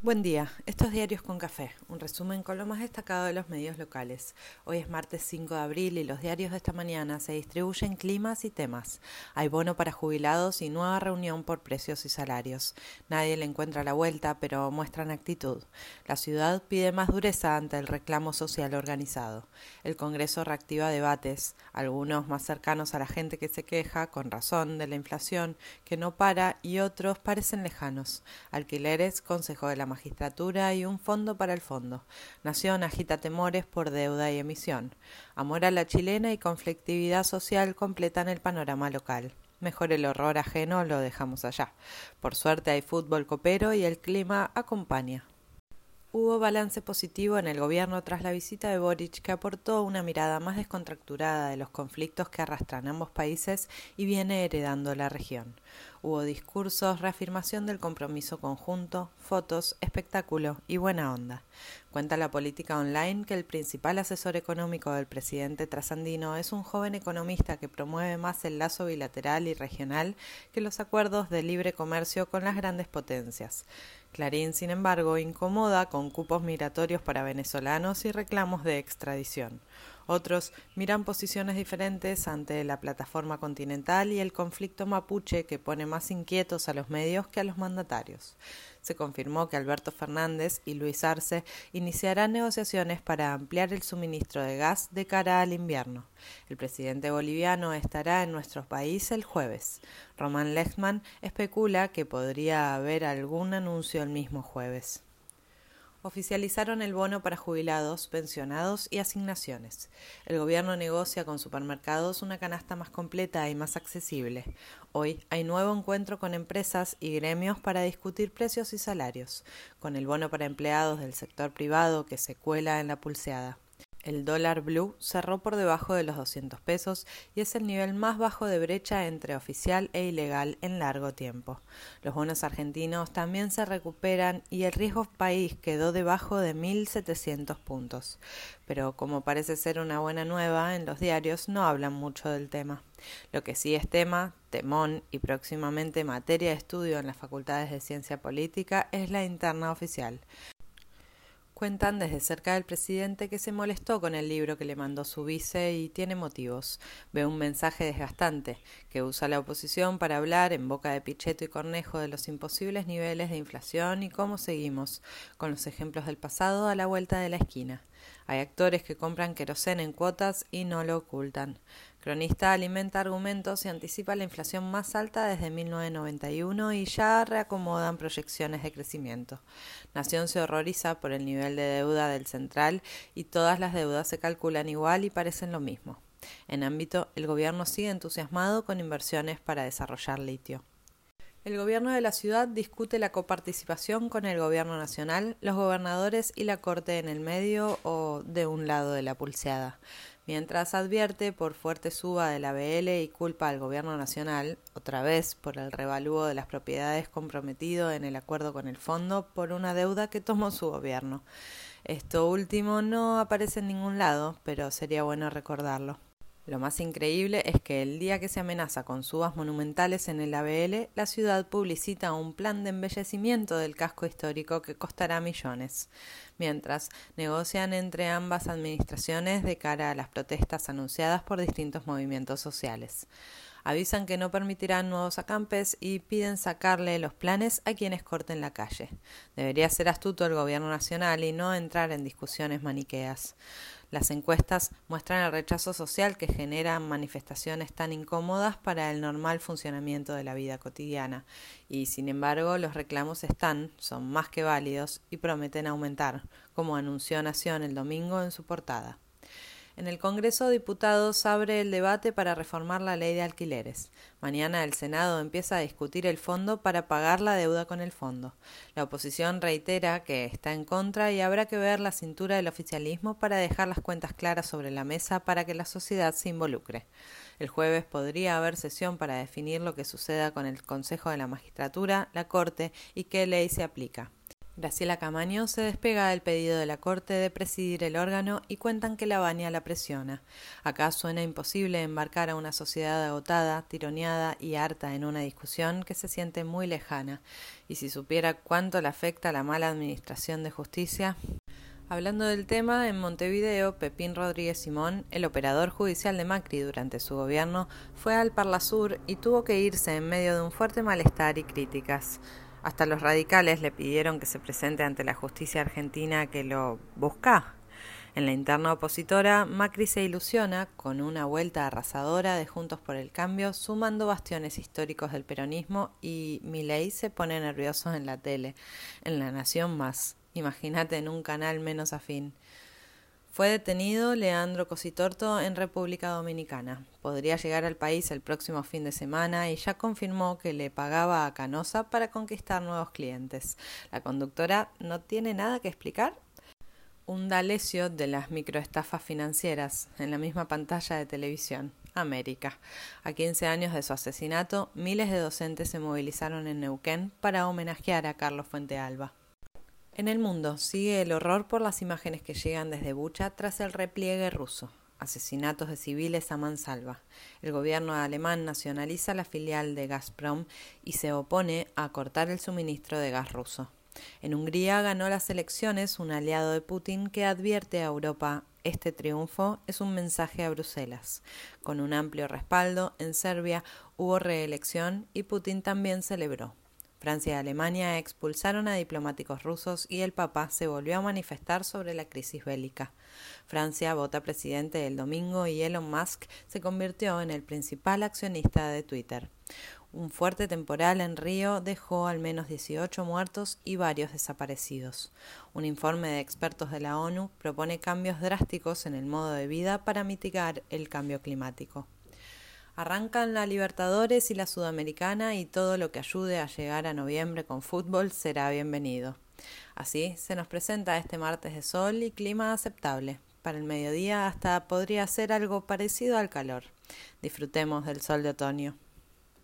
Buen día, estos diarios con café, un resumen con lo más destacado de los medios locales. Hoy es martes 5 de abril y los diarios de esta mañana se distribuyen climas y temas. Hay bono para jubilados y nueva reunión por precios y salarios. Nadie le encuentra la vuelta, pero muestran actitud. La ciudad pide más dureza ante el reclamo social organizado. El Congreso reactiva debates, algunos más cercanos a la gente que se queja, con razón, de la inflación, que no para, y otros parecen lejanos. Alquileres, Consejo de la magistratura y un fondo para el fondo. Nación agita temores por deuda y emisión. Amor a la chilena y conflictividad social completan el panorama local. Mejor el horror ajeno lo dejamos allá. Por suerte hay fútbol copero y el clima acompaña. Hubo balance positivo en el gobierno tras la visita de Boric que aportó una mirada más descontracturada de los conflictos que arrastran ambos países y viene heredando la región. Hubo discursos, reafirmación del compromiso conjunto, fotos, espectáculo y buena onda. Cuenta la política online que el principal asesor económico del presidente trasandino es un joven economista que promueve más el lazo bilateral y regional que los acuerdos de libre comercio con las grandes potencias. Clarín, sin embargo, incomoda con cupos migratorios para venezolanos y reclamos de extradición. Otros miran posiciones diferentes ante la plataforma continental y el conflicto mapuche que pone más inquietos a los medios que a los mandatarios. Se confirmó que Alberto Fernández y Luis Arce iniciarán negociaciones para ampliar el suministro de gas de cara al invierno. El presidente boliviano estará en nuestro país el jueves. Román Lechman especula que podría haber algún anuncio el mismo jueves oficializaron el bono para jubilados, pensionados y asignaciones. El gobierno negocia con supermercados una canasta más completa y más accesible. Hoy hay nuevo encuentro con empresas y gremios para discutir precios y salarios, con el bono para empleados del sector privado que se cuela en la pulseada. El dólar blue cerró por debajo de los 200 pesos y es el nivel más bajo de brecha entre oficial e ilegal en largo tiempo. Los bonos argentinos también se recuperan y el riesgo país quedó debajo de 1.700 puntos. Pero como parece ser una buena nueva, en los diarios no hablan mucho del tema. Lo que sí es tema, temón y próximamente materia de estudio en las facultades de ciencia política es la interna oficial. Cuentan desde cerca del presidente que se molestó con el libro que le mandó su vice y tiene motivos. Ve un mensaje desgastante que usa la oposición para hablar en boca de Pichetto y Cornejo de los imposibles niveles de inflación y cómo seguimos, con los ejemplos del pasado a la vuelta de la esquina. Hay actores que compran querosén en cuotas y no lo ocultan. Cronista alimenta argumentos y anticipa la inflación más alta desde 1991 y ya reacomodan proyecciones de crecimiento. Nación se horroriza por el nivel de deuda del central y todas las deudas se calculan igual y parecen lo mismo. En ámbito, el gobierno sigue entusiasmado con inversiones para desarrollar litio. El gobierno de la ciudad discute la coparticipación con el gobierno nacional, los gobernadores y la corte en el medio o de un lado de la pulseada mientras advierte por fuerte suba de la BL y culpa al gobierno nacional, otra vez por el revalúo de las propiedades comprometido en el acuerdo con el fondo por una deuda que tomó su gobierno. Esto último no aparece en ningún lado, pero sería bueno recordarlo. Lo más increíble es que el día que se amenaza con subas monumentales en el ABL, la ciudad publicita un plan de embellecimiento del casco histórico que costará millones, mientras negocian entre ambas administraciones de cara a las protestas anunciadas por distintos movimientos sociales. Avisan que no permitirán nuevos acampes y piden sacarle los planes a quienes corten la calle. Debería ser astuto el gobierno nacional y no entrar en discusiones maniqueas. Las encuestas muestran el rechazo social que generan manifestaciones tan incómodas para el normal funcionamiento de la vida cotidiana, y sin embargo los reclamos están, son más que válidos y prometen aumentar, como anunció Nación el domingo en su portada. En el Congreso de Diputados abre el debate para reformar la ley de alquileres. Mañana el Senado empieza a discutir el fondo para pagar la deuda con el fondo. La oposición reitera que está en contra y habrá que ver la cintura del oficialismo para dejar las cuentas claras sobre la mesa para que la sociedad se involucre. El jueves podría haber sesión para definir lo que suceda con el Consejo de la Magistratura, la Corte y qué ley se aplica. Graciela Camaño se despega del pedido de la Corte de presidir el órgano y cuentan que la baña la presiona. Acá suena imposible embarcar a una sociedad agotada, tironeada y harta en una discusión que se siente muy lejana. Y si supiera cuánto le afecta la mala administración de justicia. Hablando del tema, en Montevideo, Pepín Rodríguez Simón, el operador judicial de Macri durante su gobierno, fue al Parla Sur y tuvo que irse en medio de un fuerte malestar y críticas. Hasta los radicales le pidieron que se presente ante la justicia argentina que lo busca. En la interna opositora, Macri se ilusiona con una vuelta arrasadora de Juntos por el Cambio, sumando bastiones históricos del peronismo y Milei se pone nervioso en la tele, en La Nación más. Imagínate en un canal menos afín. Fue detenido Leandro Cositorto en República Dominicana. Podría llegar al país el próximo fin de semana y ya confirmó que le pagaba a Canosa para conquistar nuevos clientes. La conductora no tiene nada que explicar. Un dalecio de las microestafas financieras en la misma pantalla de televisión. América. A 15 años de su asesinato, miles de docentes se movilizaron en Neuquén para homenajear a Carlos Fuentealba. En el mundo sigue el horror por las imágenes que llegan desde Bucha tras el repliegue ruso. Asesinatos de civiles a mansalva. El gobierno alemán nacionaliza la filial de Gazprom y se opone a cortar el suministro de gas ruso. En Hungría ganó las elecciones un aliado de Putin que advierte a Europa este triunfo es un mensaje a Bruselas. Con un amplio respaldo, en Serbia hubo reelección y Putin también celebró. Francia y Alemania expulsaron a diplomáticos rusos y el Papa se volvió a manifestar sobre la crisis bélica. Francia vota presidente el domingo y Elon Musk se convirtió en el principal accionista de Twitter. Un fuerte temporal en Río dejó al menos 18 muertos y varios desaparecidos. Un informe de expertos de la ONU propone cambios drásticos en el modo de vida para mitigar el cambio climático. Arrancan la Libertadores y la Sudamericana y todo lo que ayude a llegar a noviembre con fútbol será bienvenido. Así se nos presenta este martes de sol y clima aceptable. Para el mediodía hasta podría ser algo parecido al calor. Disfrutemos del sol de otoño.